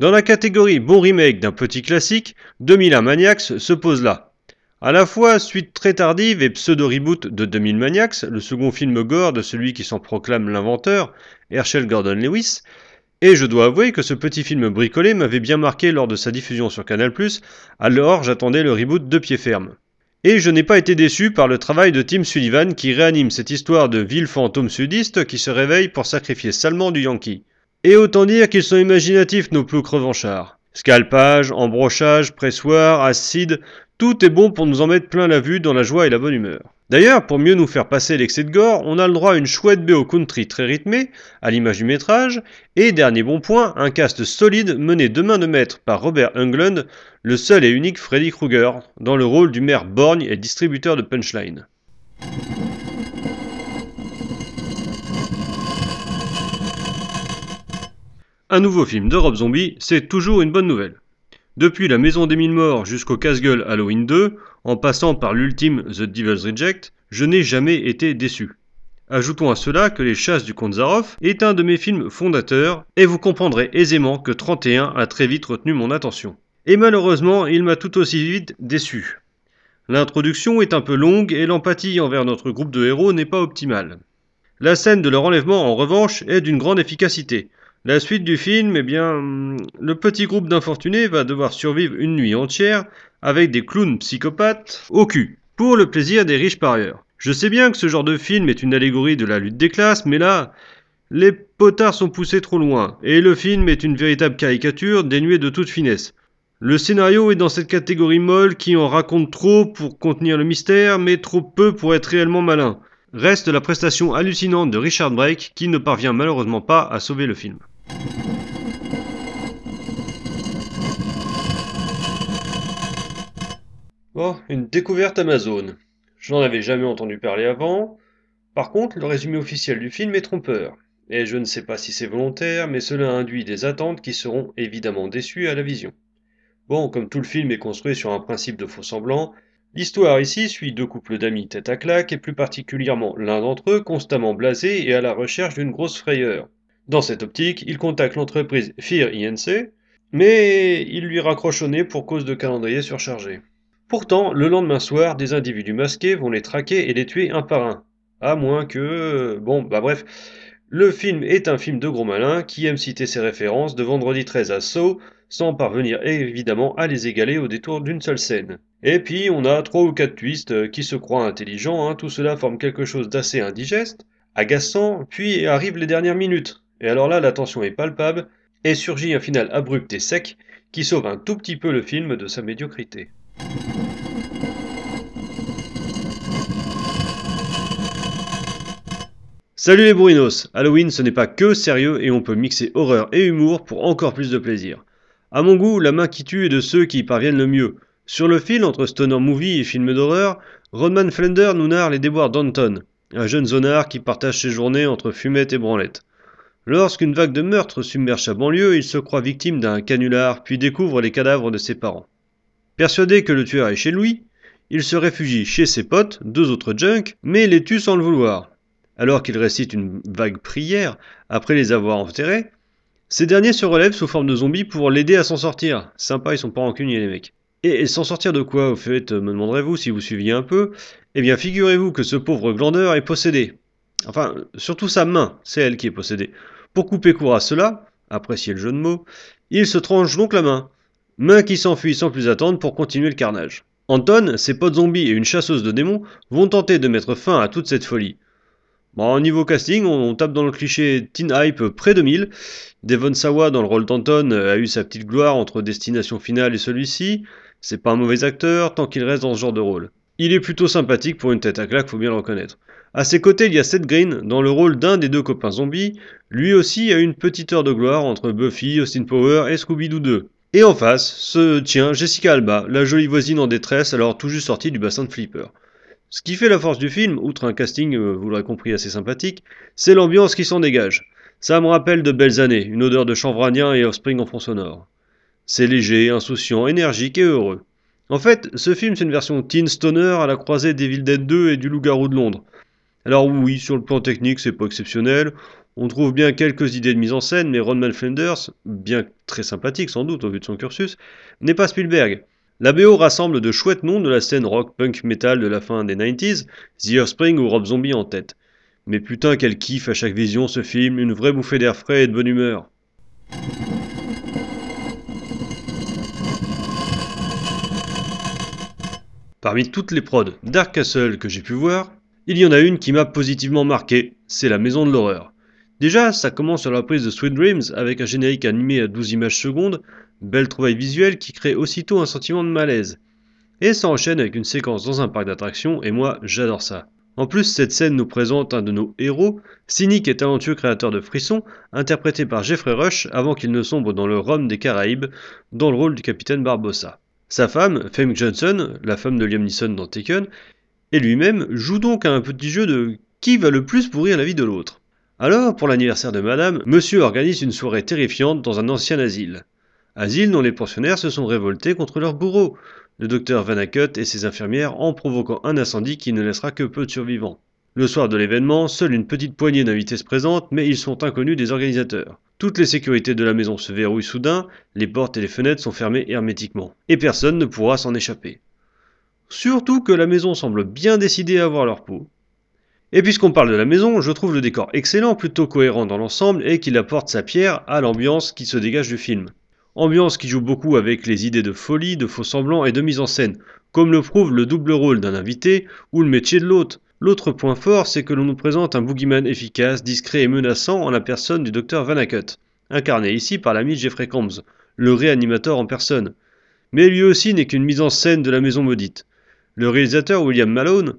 Dans la catégorie bon remake d'un petit classique, 2001 Maniacs se pose là. À la fois suite très tardive et pseudo-reboot de 2000 Maniacs, le second film gore de celui qui s'en proclame l'inventeur, Herschel Gordon Lewis, et je dois avouer que ce petit film bricolé m'avait bien marqué lors de sa diffusion sur Canal+, alors j'attendais le reboot de pied ferme. Et je n'ai pas été déçu par le travail de Tim Sullivan qui réanime cette histoire de ville fantôme sudiste qui se réveille pour sacrifier salement du Yankee. Et autant dire qu'ils sont imaginatifs nos ploucs revanchards. Scalpage, embrochage, pressoir, acide, tout est bon pour nous en mettre plein la vue dans la joie et la bonne humeur. D'ailleurs, pour mieux nous faire passer l'excès de gore, on a le droit à une chouette BO country très rythmée, à l'image du métrage, et dernier bon point, un cast solide mené de main de maître par Robert Englund, le seul et unique Freddy Krueger, dans le rôle du maire borgne et distributeur de punchline. Un nouveau film de Rob Zombie, c'est toujours une bonne nouvelle. Depuis La Maison des Mille Morts jusqu'au casse-gueule Halloween 2, en passant par l'ultime The Devil's Reject, je n'ai jamais été déçu. Ajoutons à cela que Les Chasses du Comte Zaroff est un de mes films fondateurs, et vous comprendrez aisément que 31 a très vite retenu mon attention. Et malheureusement, il m'a tout aussi vite déçu. L'introduction est un peu longue et l'empathie envers notre groupe de héros n'est pas optimale. La scène de leur enlèvement, en revanche, est d'une grande efficacité, la suite du film, eh bien, le petit groupe d'infortunés va devoir survivre une nuit entière avec des clowns psychopathes au cul, pour le plaisir des riches parieurs. Je sais bien que ce genre de film est une allégorie de la lutte des classes, mais là, les potards sont poussés trop loin, et le film est une véritable caricature dénuée de toute finesse. Le scénario est dans cette catégorie molle qui en raconte trop pour contenir le mystère, mais trop peu pour être réellement malin. Reste la prestation hallucinante de Richard Brake qui ne parvient malheureusement pas à sauver le film. Oh, une découverte Amazon. Je n'en avais jamais entendu parler avant. Par contre, le résumé officiel du film est trompeur. Et je ne sais pas si c'est volontaire, mais cela induit des attentes qui seront évidemment déçues à la vision. Bon, comme tout le film est construit sur un principe de faux semblant, L'histoire ici suit deux couples d'amis tête à claque et plus particulièrement l'un d'entre eux constamment blasé et à la recherche d'une grosse frayeur. Dans cette optique, il contacte l'entreprise Fear INC, mais il lui raccroche au nez pour cause de calendrier surchargé. Pourtant, le lendemain soir, des individus masqués vont les traquer et les tuer un par un. À moins que... Bon, bah bref. Le film est un film de gros malin qui aime citer ses références de Vendredi 13 à Saw, sans parvenir évidemment à les égaler au détour d'une seule scène. Et puis on a trois ou quatre twists euh, qui se croient intelligents, hein. tout cela forme quelque chose d'assez indigeste, agaçant, puis arrivent les dernières minutes. Et alors là la tension est palpable, et surgit un final abrupt et sec qui sauve un tout petit peu le film de sa médiocrité. Salut les bourrinos Halloween ce n'est pas que sérieux et on peut mixer horreur et humour pour encore plus de plaisir. À mon goût, la main qui tue est de ceux qui y parviennent le mieux. Sur le fil entre stoner movie et film d'horreur, Rodman Flender nous narre les déboires d'Anton, un jeune zonard qui partage ses journées entre fumette et branlette. Lorsqu'une vague de meurtres submerge sa banlieue, il se croit victime d'un canular, puis découvre les cadavres de ses parents. Persuadé que le tueur est chez lui, il se réfugie chez ses potes, deux autres junks, mais les tue sans le vouloir. Alors qu'il récite une vague prière, après les avoir enterrés, ces derniers se relèvent sous forme de zombies pour l'aider à s'en sortir. Sympa, ils sont pas rancuniers les mecs. Et, s'en sortir de quoi, au fait, me demanderez-vous si vous suiviez un peu? Eh bien, figurez-vous que ce pauvre glandeur est possédé. Enfin, surtout sa main, c'est elle qui est possédée. Pour couper court à cela, appréciez le jeu de mots, il se tranche donc la main. Main qui s'enfuit sans plus attendre pour continuer le carnage. Anton, ses potes zombies et une chasseuse de démons vont tenter de mettre fin à toute cette folie. Bon, au niveau casting, on, tape dans le cliché Teen Hype près de 1000. Devon Sawa dans le rôle d'Anton a eu sa petite gloire entre Destination Finale et celui-ci. C'est pas un mauvais acteur tant qu'il reste dans ce genre de rôle. Il est plutôt sympathique pour une tête à claque, faut bien le reconnaître. À ses côtés, il y a Seth Green dans le rôle d'un des deux copains zombies. Lui aussi a une petite heure de gloire entre Buffy, Austin Power et Scooby-Doo 2. Et en face se tient Jessica Alba, la jolie voisine en détresse alors tout juste sortie du bassin de Flipper. Ce qui fait la force du film, outre un casting, euh, vous l'aurez compris, assez sympathique, c'est l'ambiance qui s'en dégage. Ça me rappelle de belles années, une odeur de chanvre indien et offspring en fond sonore. C'est léger, insouciant, énergique et heureux. En fait, ce film c'est une version teen stoner à la croisée d'Evil Dead 2 et du Loup-garou de Londres. Alors oui, sur le plan technique, c'est pas exceptionnel. On trouve bien quelques idées de mise en scène, mais Ronman Flanders, bien très sympathique sans doute au vu de son cursus, n'est pas Spielberg. La BO rassemble de chouettes noms de la scène rock punk metal de la fin des 90s, The Offspring ou Rob Zombie en tête. Mais putain quel kiff à chaque vision ce film, une vraie bouffée d'air frais et de bonne humeur. Parmi toutes les prods Dark Castle que j'ai pu voir, il y en a une qui m'a positivement marqué, c'est la maison de l'horreur. Déjà, ça commence sur la prise de Sweet Dreams avec un générique animé à 12 images secondes, belle trouvaille visuelle qui crée aussitôt un sentiment de malaise. Et ça enchaîne avec une séquence dans un parc d'attractions, et moi j'adore ça. En plus, cette scène nous présente un de nos héros, cynique et talentueux créateur de frissons, interprété par Jeffrey Rush avant qu'il ne sombre dans le Rhum des Caraïbes, dans le rôle du capitaine Barbossa. Sa femme, Fame Johnson, la femme de Liam Neeson dans Taken, et lui-même jouent donc à un petit jeu de qui va le plus pourrir la vie de l'autre. Alors, pour l'anniversaire de madame, monsieur organise une soirée terrifiante dans un ancien asile. Asile dont les pensionnaires se sont révoltés contre leur bourreau, le docteur Vanacut et ses infirmières en provoquant un incendie qui ne laissera que peu de survivants. Le soir de l'événement, seule une petite poignée d'invités se présente, mais ils sont inconnus des organisateurs. Toutes les sécurités de la maison se verrouillent soudain, les portes et les fenêtres sont fermées hermétiquement, et personne ne pourra s'en échapper. Surtout que la maison semble bien décidée à avoir leur peau. Et puisqu'on parle de la maison, je trouve le décor excellent, plutôt cohérent dans l'ensemble, et qu'il apporte sa pierre à l'ambiance qui se dégage du film. Ambiance qui joue beaucoup avec les idées de folie, de faux semblants et de mise en scène, comme le prouve le double rôle d'un invité ou le métier de l'hôte, L'autre point fort, c'est que l'on nous présente un boogeyman efficace, discret et menaçant en la personne du docteur Vanacut, incarné ici par l'ami Jeffrey Combs, le réanimateur en personne. Mais lui aussi n'est qu'une mise en scène de la maison maudite. Le réalisateur William Malone,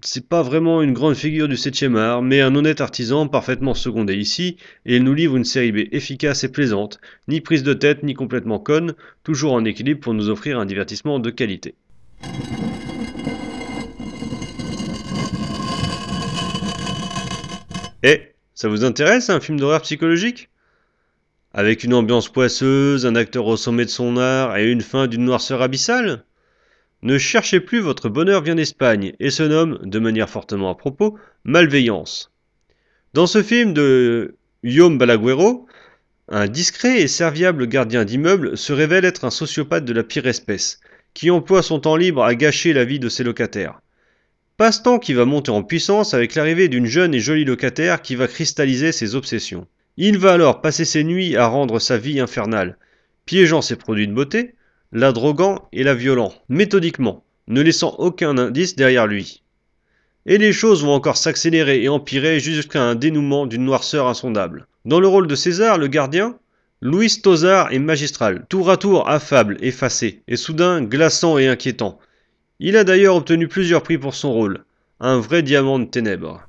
c'est pas vraiment une grande figure du 7 art, mais un honnête artisan parfaitement secondé ici, et il nous livre une série B efficace et plaisante, ni prise de tête ni complètement conne, toujours en équilibre pour nous offrir un divertissement de qualité. Eh, ça vous intéresse un film d'horreur psychologique? Avec une ambiance poisseuse, un acteur au sommet de son art et une fin d'une noirceur abyssale? Ne cherchez plus, votre bonheur vient d'Espagne et se nomme, de manière fortement à propos, Malveillance. Dans ce film de Guillaume Balaguero, un discret et serviable gardien d'immeuble se révèle être un sociopathe de la pire espèce, qui emploie son temps libre à gâcher la vie de ses locataires. Passe-temps qui va monter en puissance avec l'arrivée d'une jeune et jolie locataire qui va cristalliser ses obsessions. Il va alors passer ses nuits à rendre sa vie infernale, piégeant ses produits de beauté, la droguant et la violant, méthodiquement, ne laissant aucun indice derrière lui. Et les choses vont encore s'accélérer et empirer jusqu'à un dénouement d'une noirceur insondable. Dans le rôle de César, le gardien, Louis Tozard est magistral, tour à tour affable, effacé, et soudain glaçant et inquiétant, il a d'ailleurs obtenu plusieurs prix pour son rôle, un vrai diamant de ténèbres.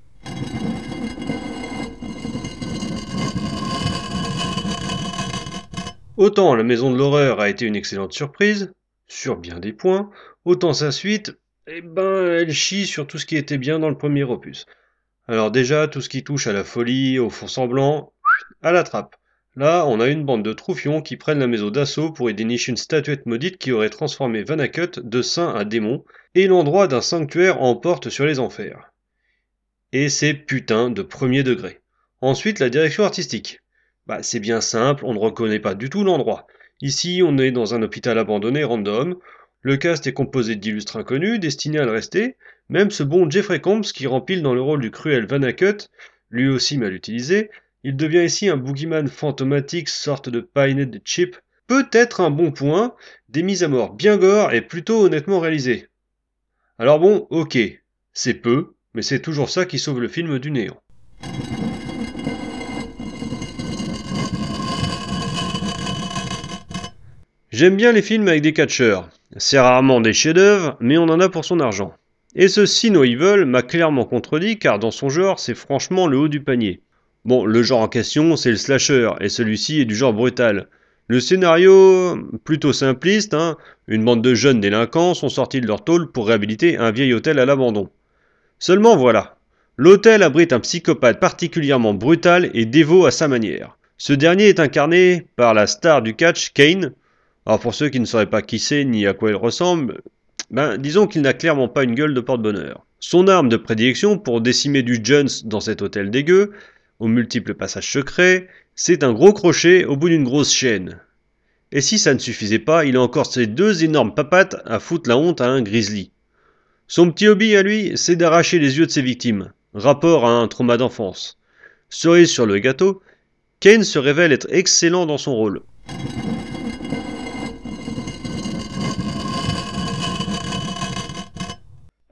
Autant la Maison de l'Horreur a été une excellente surprise, sur bien des points, autant sa suite, eh ben, elle chie sur tout ce qui était bien dans le premier opus. Alors déjà, tout ce qui touche à la folie, au fond semblant, à la trappe. Là, on a une bande de troufions qui prennent la maison d'assaut pour y dénicher une statuette maudite qui aurait transformé Vanakut de saint à démon, et l'endroit d'un sanctuaire en porte sur les enfers. Et c'est putain de premier degré. Ensuite, la direction artistique. Bah, c'est bien simple, on ne reconnaît pas du tout l'endroit. Ici, on est dans un hôpital abandonné random. Le cast est composé d'illustres inconnus, destinés à le rester. Même ce bon Jeffrey Combs qui rempile dans le rôle du cruel Vanakut, lui aussi mal utilisé, il devient ici un boogeyman fantomatique, sorte de painet de chip. Peut-être un bon point, des mises à mort bien gore et plutôt honnêtement réalisées. Alors bon, ok, c'est peu, mais c'est toujours ça qui sauve le film du néant. J'aime bien les films avec des catcheurs. C'est rarement des chefs-d'œuvre, mais on en a pour son argent. Et ce See No Evil m'a clairement contredit car dans son genre, c'est franchement le haut du panier. Bon, le genre en question, c'est le slasher, et celui-ci est du genre brutal. Le scénario, plutôt simpliste, hein, une bande de jeunes délinquants sont sortis de leur tôle pour réhabiliter un vieil hôtel à l'abandon. Seulement voilà, l'hôtel abrite un psychopathe particulièrement brutal et dévot à sa manière. Ce dernier est incarné par la star du catch, Kane. Alors pour ceux qui ne sauraient pas qui c'est ni à quoi il ressemble, ben disons qu'il n'a clairement pas une gueule de porte-bonheur. Son arme de prédilection pour décimer du Jones dans cet hôtel dégueu, aux multiples passages secrets, c'est un gros crochet au bout d'une grosse chaîne. Et si ça ne suffisait pas, il a encore ces deux énormes papates à foutre la honte à un grizzly. Son petit hobby à lui, c'est d'arracher les yeux de ses victimes, rapport à un trauma d'enfance. Cerise sur le gâteau, Kane se révèle être excellent dans son rôle.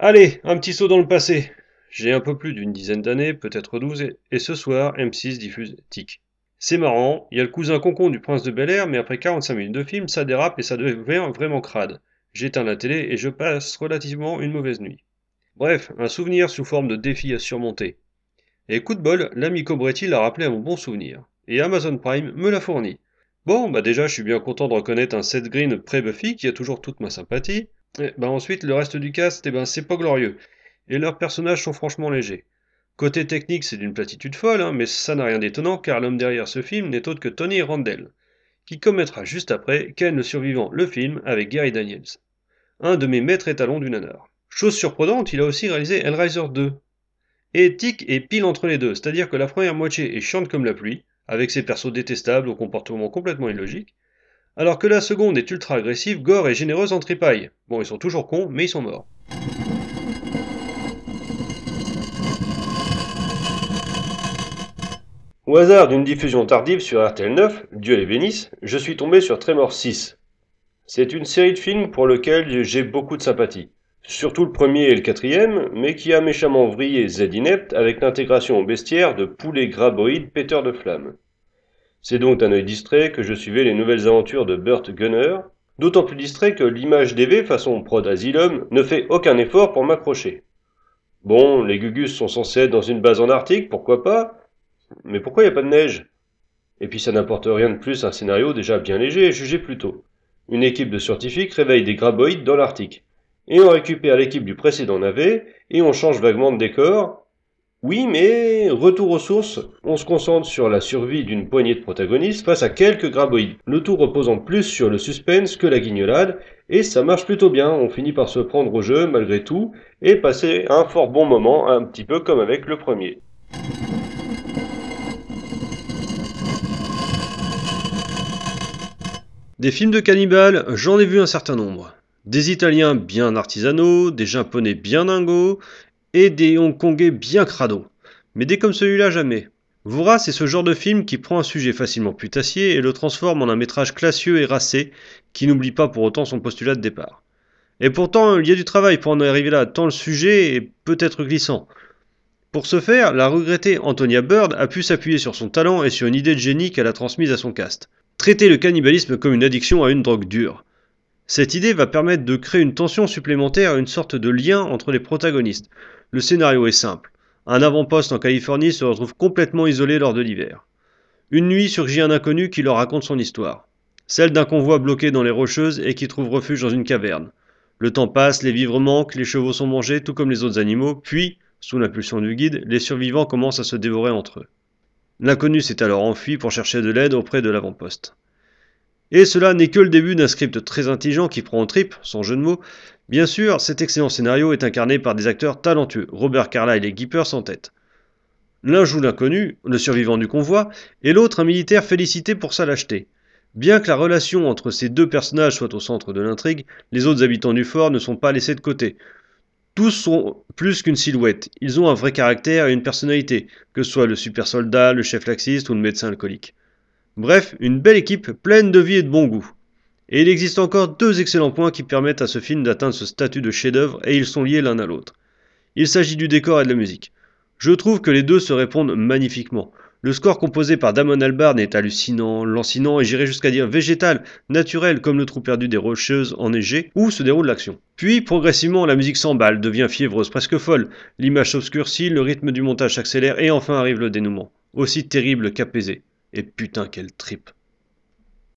Allez, un petit saut dans le passé. J'ai un peu plus d'une dizaine d'années, peut-être douze, et ce soir, M6 diffuse Tic. C'est marrant, il y a le cousin concon du prince de Bel Air, mais après 45 minutes de film, ça dérape et ça devient vraiment crade. J'éteins la télé et je passe relativement une mauvaise nuit. Bref, un souvenir sous forme de défi à surmonter. Et coup de bol, l'ami Cobretti l'a rappelé à mon bon souvenir. Et Amazon Prime me l'a fourni. Bon, bah déjà, je suis bien content de reconnaître un Seth Green pré-Buffy qui a toujours toute ma sympathie. Bah ensuite, le reste du cast, eh ben, c'est pas glorieux. Et leurs personnages sont franchement légers. Côté technique, c'est d'une platitude folle, hein, mais ça n'a rien d'étonnant car l'homme derrière ce film n'est autre que Tony Randell, qui commettra juste après Ken le survivant le film avec Gary Daniels. Un de mes maîtres étalons du nanar. Chose surprenante, il a aussi réalisé Hellraiser 2. Et Tic est pile entre les deux, c'est-à-dire que la première moitié est chiante comme la pluie, avec ses persos détestables au comportement complètement illogique, alors que la seconde est ultra agressive, gore et généreuse en tripaille. Bon, ils sont toujours cons, mais ils sont morts. Au hasard d'une diffusion tardive sur RTL 9, Dieu les bénisse, je suis tombé sur Tremor 6. C'est une série de films pour lequel j'ai beaucoup de sympathie. Surtout le premier et le quatrième, mais qui a méchamment vrillé Z Inept avec l'intégration au bestiaire de poulets graboïdes péteurs de flammes. C'est donc d'un œil distrait que je suivais les nouvelles aventures de Burt Gunner, d'autant plus distrait que l'image d'EV façon prod Asylum ne fait aucun effort pour m'accrocher. Bon, les Gugus sont censés être dans une base en Arctique, pourquoi pas? Mais pourquoi il n'y a pas de neige? Et puis ça n'apporte rien de plus un scénario déjà bien léger et jugé plus tôt. Une équipe de scientifiques réveille des graboïdes dans l'Arctique. Et on récupère l'équipe du précédent navet, et on change vaguement de décor, oui, mais retour aux sources, on se concentre sur la survie d'une poignée de protagonistes face à quelques graboïdes, le tout reposant plus sur le suspense que la guignolade, et ça marche plutôt bien, on finit par se prendre au jeu malgré tout, et passer un fort bon moment, un petit peu comme avec le premier. Des films de cannibales, j'en ai vu un certain nombre. Des Italiens bien artisanaux, des Japonais bien dingos, et des Hongkongais bien crado. Mais des comme celui-là, jamais. Voura, c'est ce genre de film qui prend un sujet facilement putassier et le transforme en un métrage classieux et racé, qui n'oublie pas pour autant son postulat de départ. Et pourtant, il y a du travail pour en arriver là, tant le sujet est peut-être glissant. Pour ce faire, la regrettée Antonia Bird a pu s'appuyer sur son talent et sur une idée de génie qu'elle a transmise à son cast. Traiter le cannibalisme comme une addiction à une drogue dure. Cette idée va permettre de créer une tension supplémentaire et une sorte de lien entre les protagonistes, le scénario est simple. Un avant-poste en Californie se retrouve complètement isolé lors de l'hiver. Une nuit surgit un inconnu qui leur raconte son histoire. Celle d'un convoi bloqué dans les rocheuses et qui trouve refuge dans une caverne. Le temps passe, les vivres manquent, les chevaux sont mangés, tout comme les autres animaux, puis, sous l'impulsion du guide, les survivants commencent à se dévorer entre eux. L'inconnu s'est alors enfui pour chercher de l'aide auprès de l'avant-poste. Et cela n'est que le début d'un script très intelligent qui prend en trip, sans jeu de mots, Bien sûr, cet excellent scénario est incarné par des acteurs talentueux, Robert Carlyle et Guy Pearce en tête. L'un joue l'inconnu, le survivant du convoi, et l'autre un militaire félicité pour sa lâcheté. Bien que la relation entre ces deux personnages soit au centre de l'intrigue, les autres habitants du fort ne sont pas laissés de côté. Tous sont plus qu'une silhouette, ils ont un vrai caractère et une personnalité, que ce soit le super soldat, le chef laxiste ou le médecin alcoolique. Bref, une belle équipe pleine de vie et de bon goût. Et il existe encore deux excellents points qui permettent à ce film d'atteindre ce statut de chef-d'œuvre et ils sont liés l'un à l'autre. Il s'agit du décor et de la musique. Je trouve que les deux se répondent magnifiquement. Le score composé par Damon Albarn est hallucinant, lancinant et j'irais jusqu'à dire végétal, naturel comme le trou perdu des rocheuses enneigées où se déroule l'action. Puis progressivement la musique s'emballe, devient fiévreuse, presque folle, l'image s'obscurcit, le rythme du montage s'accélère et enfin arrive le dénouement, aussi terrible qu'apaisé. Et putain quelle tripe.